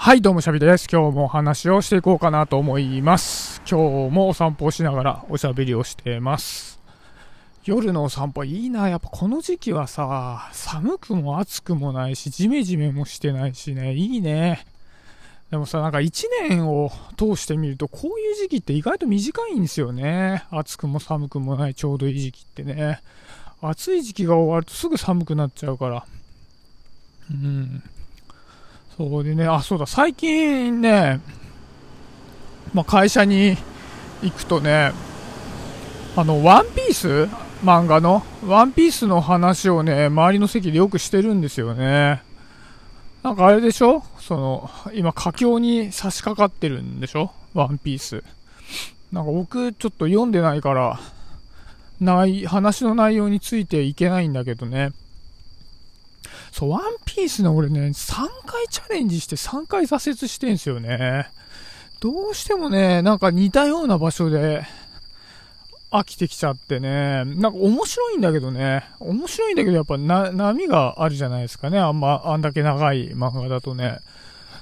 はい、どうもシャビです。今日もお話をしていこうかなと思います。今日もお散歩をしながらおしゃべりをしています。夜のお散歩いいな。やっぱこの時期はさ、寒くも暑くもないし、ジメジメもしてないしね、いいね。でもさ、なんか1年を通してみると、こういう時期って意外と短いんですよね。暑くも寒くもないちょうどいい時期ってね。暑い時期が終わるとすぐ寒くなっちゃうから。うん。そうでね、あ、そうだ、最近ね、まあ、会社に行くとね、あの、ワンピース漫画の、ワンピースの話をね、周りの席でよくしてるんですよね。なんかあれでしょ？その、今、佳境に差し掛かってるんでしょ？ワンピース。なんか僕、ちょっと読んでないから、ない、話の内容についていけないんだけどね。そう、ワンピースの俺ね、3回チャレンジして3回挫折してんすよね。どうしてもね、なんか似たような場所で飽きてきちゃってね、なんか面白いんだけどね、面白いんだけどやっぱな、波があるじゃないですかね、あんま、あんだけ長い漫画だとね。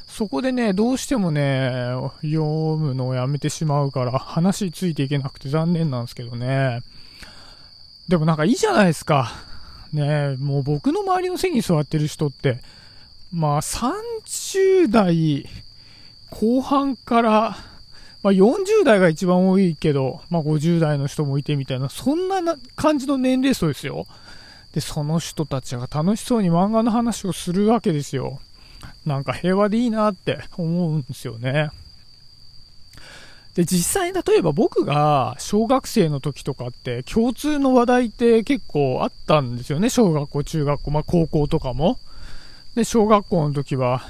そこでね、どうしてもね、読むのをやめてしまうから、話ついていけなくて残念なんですけどね。でもなんかいいじゃないですか。ねもう僕の周りの席に座ってる人って、まあ30代後半から、まあ40代が一番多いけど、まあ50代の人もいてみたいな、そんな感じの年齢層ですよ。で、その人たちが楽しそうに漫画の話をするわけですよ。なんか平和でいいなって思うんですよね。で、実際例えば僕が小学生の時とかって共通の話題って結構あったんですよね。小学校、中学校、まあ高校とかも。で、小学校の時は、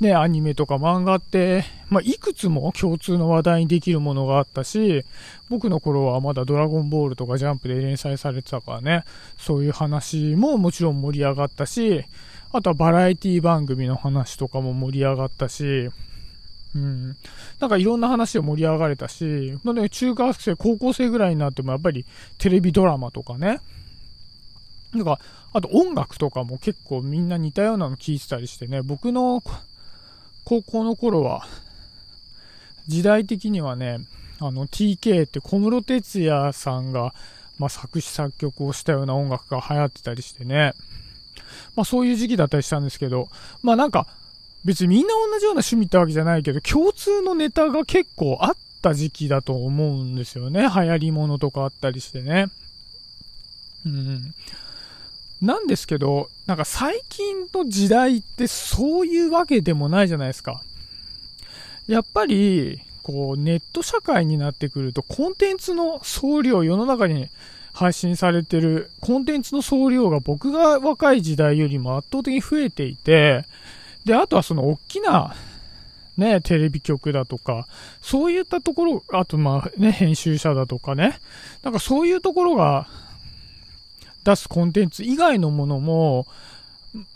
ね、アニメとか漫画って、まあいくつも共通の話題にできるものがあったし、僕の頃はまだドラゴンボールとかジャンプで連載されてたからね、そういう話ももちろん盛り上がったし、あとはバラエティ番組の話とかも盛り上がったし、うん。なんかいろんな話を盛り上がれたし、まあね、中学生、高校生ぐらいになってもやっぱりテレビドラマとかね。なんか、あと音楽とかも結構みんな似たようなの聞いてたりしてね、僕の高校の頃は、時代的にはね、あの TK って小室哲哉さんが、まあ、作詞作曲をしたような音楽が流行ってたりしてね。まあそういう時期だったりしたんですけど、まあなんか、別にみんな同じような趣味ってわけじゃないけど、共通のネタが結構あった時期だと思うんですよね。流行り物とかあったりしてね。うん。なんですけど、なんか最近の時代ってそういうわけでもないじゃないですか。やっぱり、こう、ネット社会になってくると、コンテンツの総量、世の中に配信されてるコンテンツの総量が僕が若い時代よりも圧倒的に増えていて、で、あとはその大きな、ね、テレビ局だとか、そういったところ、あとまあね、編集者だとかね、なんかそういうところが出すコンテンツ以外のものも、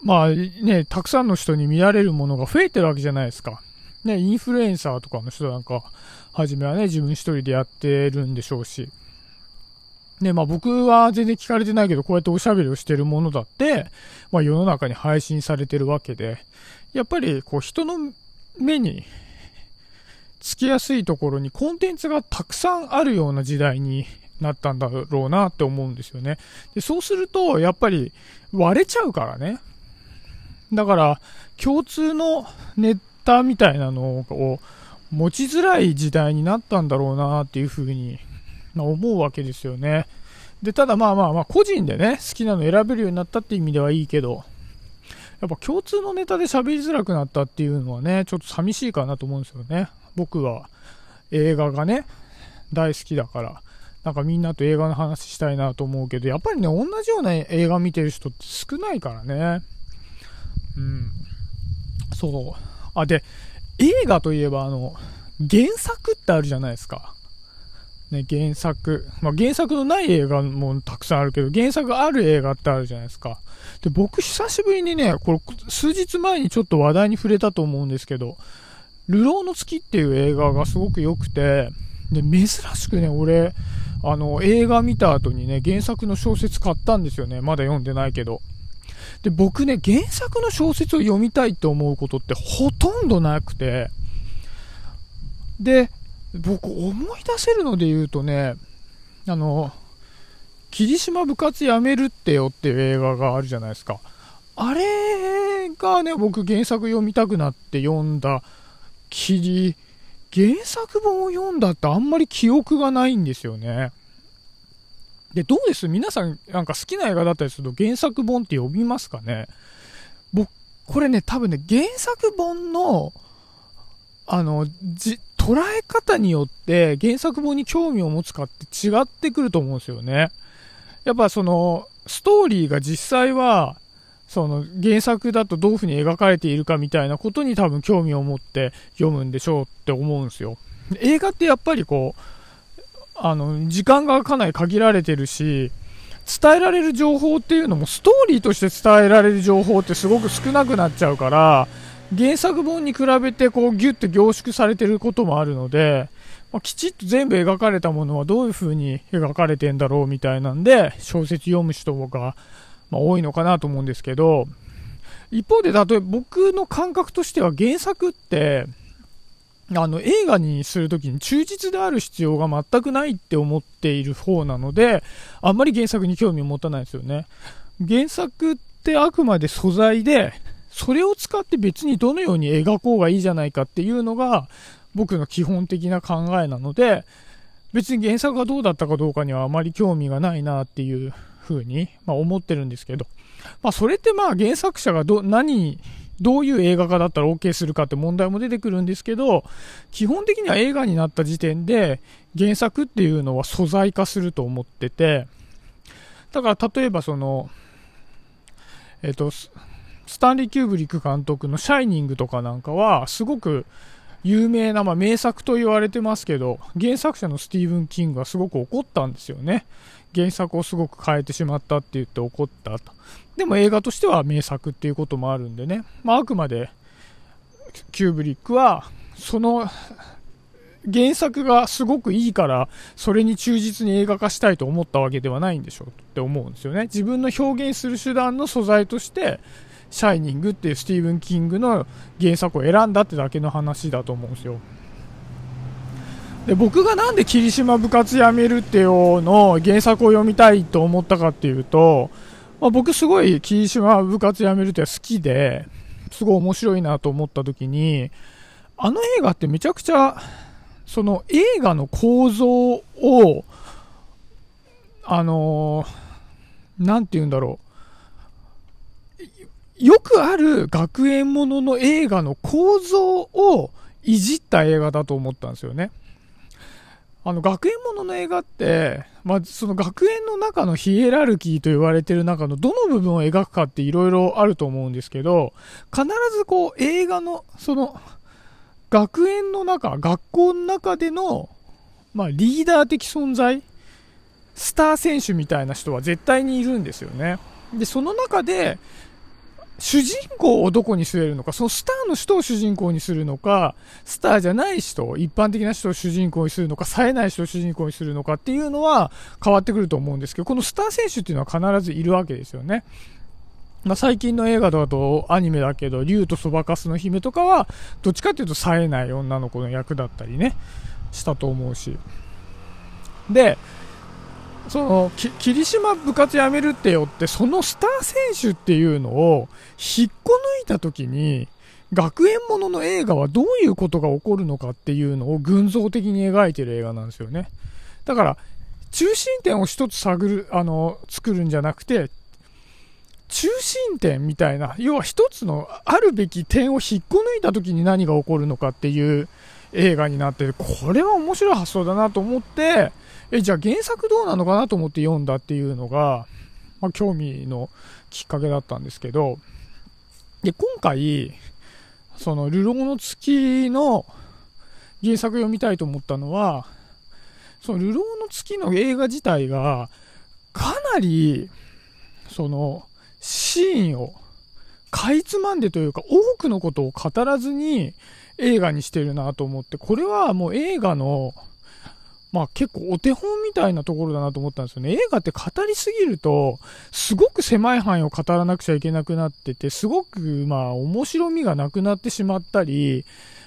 まあね、たくさんの人に見られるものが増えてるわけじゃないですか。ね、インフルエンサーとかの人なんか、はじめはね、自分一人でやってるんでしょうし。ね、まあ僕は全然聞かれてないけど、こうやっておしゃべりをしてるものだって、まあ世の中に配信されてるわけで、やっぱりこう人の目につきやすいところにコンテンツがたくさんあるような時代になったんだろうなって思うんですよね。でそうすると、やっぱり割れちゃうからね。だから、共通のネタみたいなのを持ちづらい時代になったんだろうなっていうふうに思うわけですよね。で、ただまあまあまあ、個人でね、好きなの選べるようになったって意味ではいいけど、やっぱ共通のネタで喋りづらくなったっていうのはね、ちょっと寂しいかなと思うんですよね。僕は映画がね、大好きだから、なんかみんなと映画の話したいなと思うけど、やっぱりね、同じような映画見てる人って少ないからね。うん。そう。あ、で、映画といえばあの、原作ってあるじゃないですか。ね、原作。まあ、原作のない映画もたくさんあるけど、原作ある映画ってあるじゃないですか。で、僕久しぶりにね、これ、数日前にちょっと話題に触れたと思うんですけど、流浪の月っていう映画がすごく良くて、で、珍しくね、俺、あの、映画見た後にね、原作の小説買ったんですよね。まだ読んでないけど。で、僕ね、原作の小説を読みたいって思うことってほとんどなくて、で、僕思い出せるので言うとね、あの、霧島部活やめるってよっていう映画があるじゃないですか。あれがね、僕原作読みたくなって読んだ霧、原作本を読んだってあんまり記憶がないんですよね。で、どうです？皆さんなんか好きな映画だったりすると原作本って読みますかね？僕、これね、多分ね、原作本の、あの、じ、捉え方によって原作本に興味を持つかって違ってくると思うんですよね。やっぱその、ストーリーが実際は、その原作だとどういう風に描かれているかみたいなことに多分興味を持って読むんでしょうって思うんですよ。映画ってやっぱりこう、あの、時間がかなり限られてるし、伝えられる情報っていうのもストーリーとして伝えられる情報ってすごく少なくなっちゃうから、原作本に比べてこうギュッと凝縮されてることもあるので、まあ、きちっと全部描かれたものはどういう風に描かれてんだろうみたいなんで、小説読む人が、まあ、多いのかなと思うんですけど、一方で、例えば僕の感覚としては原作って、あの、映画にするときに忠実である必要が全くないって思っている方なので、あんまり原作に興味を持たないですよね。原作ってあくまで素材で、それを使って別にどのように描こうがいいじゃないかっていうのが、僕の基本的な考えなので、別に原作がどうだったかどうかにはあまり興味がないなっていう風に、まあ、思ってるんですけど、まあ、それってまあ原作者がど、何、どういう映画化だったら OK するかって問題も出てくるんですけど、基本的には映画になった時点で原作っていうのは素材化すると思ってて、だから例えばその、えっと、スタンリー・キューブリック監督のシャイニングとかなんかは、すごく有名な、まあ、名作と言われてますけど、原作者のスティーブン・キングはすごく怒ったんですよね。原作をすごく変えてしまったって言って怒ったと。でも映画としては名作っていうこともあるんでね。まあ、あくまで、キューブリックは、その、原作がすごくいいから、それに忠実に映画化したいと思ったわけではないんでしょうって思うんですよね。自分の表現する手段の素材として、シャイニングっていうスティーブン・キングの原作を選んだってだけの話だと思うんですよ。で僕がなんで霧島部活やめるってよの原作を読みたいと思ったかっていうと、まあ、僕すごい霧島部活やめるって好きで、すごい面白いなと思った時に、あの映画ってめちゃくちゃ、その映画の構造を、あのー、て言うんだろう。よくある学園ものの映画の構造をいじった映画だと思ったんですよね。あの、学園ものの映画って、まあ、その学園の中のヒエラルキーと言われてる中のどの部分を描くかって色々あると思うんですけど、必ずこう映画の、その、学園の中、学校の中での、まあ、リーダー的存在、スター選手みたいな人は絶対にいるんですよね。で、その中で、主人公をどこに据えるのか、そのスターの人を主人公にするのか、スターじゃない人、一般的な人を主人公にするのか、冴えない人を主人公にするのかっていうのは変わってくると思うんですけど、このスター選手っていうのは必ずいるわけですよね。まあ、最近の映画だとアニメだけど、竜とそばかすの姫とかは、どっちかっていうと冴えない女の子の役だったりね、したと思うし。で、その霧島部活やめるってよってそのスター選手っていうのを引っこ抜いた時に学園ものの映画はどういうことが起こるのかっていうのを群像的に描いてる映画なんですよね。だから中心点を一つ探るあの作るんじゃなくて中心点みたいな要は一つのあるべき点を引っこ抜いた時に何が起こるのかっていう映画になってこれは面白い発想だなと思ってえ、じゃあ原作どうなのかなと思って読んだっていうのが、まあ、興味のきっかけだったんですけど、で、今回、その、流浪の月の原作読みたいと思ったのは、その、流浪の月の映画自体が、かなり、その、シーンを、かいつまんでというか、多くのことを語らずに映画にしてるなと思って、これはもう映画の、まあ結構お手本みたいなところだなと思ったんですよね。映画って語りすぎると、すごく狭い範囲を語らなくちゃいけなくなってて、すごくまあ面白みがなくなってしまったり、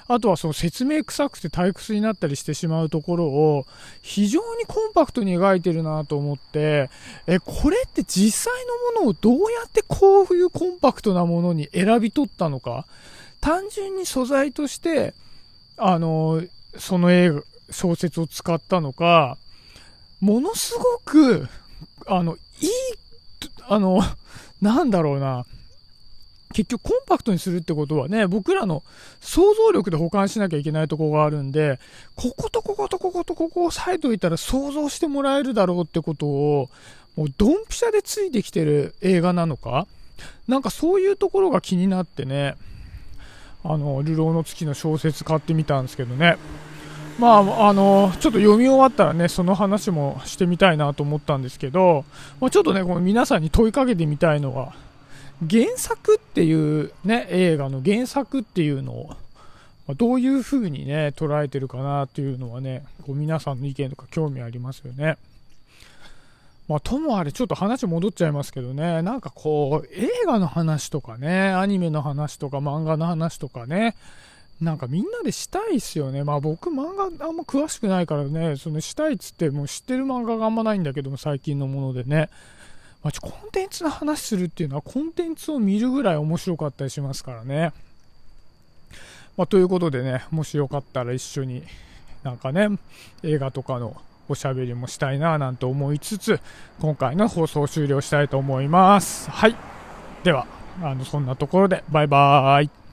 あとはその説明臭くて退屈になったりしてしまうところを非常にコンパクトに描いてるなと思って、え、これって実際のものをどうやってこういうコンパクトなものに選び取ったのか？単純に素材として、あの、その映画、小説を使ったのか、ものすごく、あの、いい、あの、なんだろうな、結局コンパクトにするってことはね、僕らの想像力で保管しなきゃいけないとこがあるんで、こことこことこことここを押さえといたら想像してもらえるだろうってことを、もうドンピシャでついてきてる映画なのか？なんかそういうところが気になってね、あの、流浪の月の小説買ってみたんですけどね。まあ、あの、ちょっと読み終わったらね、その話もしてみたいなと思ったんですけど、まあ、ちょっとね、この皆さんに問いかけてみたいのは、原作っていうね、映画の原作っていうのを、まどういう風にね、捉えてるかなっていうのはね、こう皆さんの意見とか興味ありますよね。まあ、ともあれ、ちょっと話戻っちゃいますけどね、なんかこう、映画の話とかね、アニメの話とか漫画の話とかね、なんかみんなでしたいっすよね。まあ僕漫画あんま詳しくないからね、そのしたいっつってもう知ってる漫画があんまないんだけども、最近のものでね。まあ、コンテンツの話するっていうのはコンテンツを見るぐらい面白かったりしますからね。まあ、ということでね、もしよかったら一緒になんかね、映画とかのおしゃべりもしたいななんて思いつつ、今回の放送を終了したいと思います。はい。では、あの、そんなところで、バイバーイ。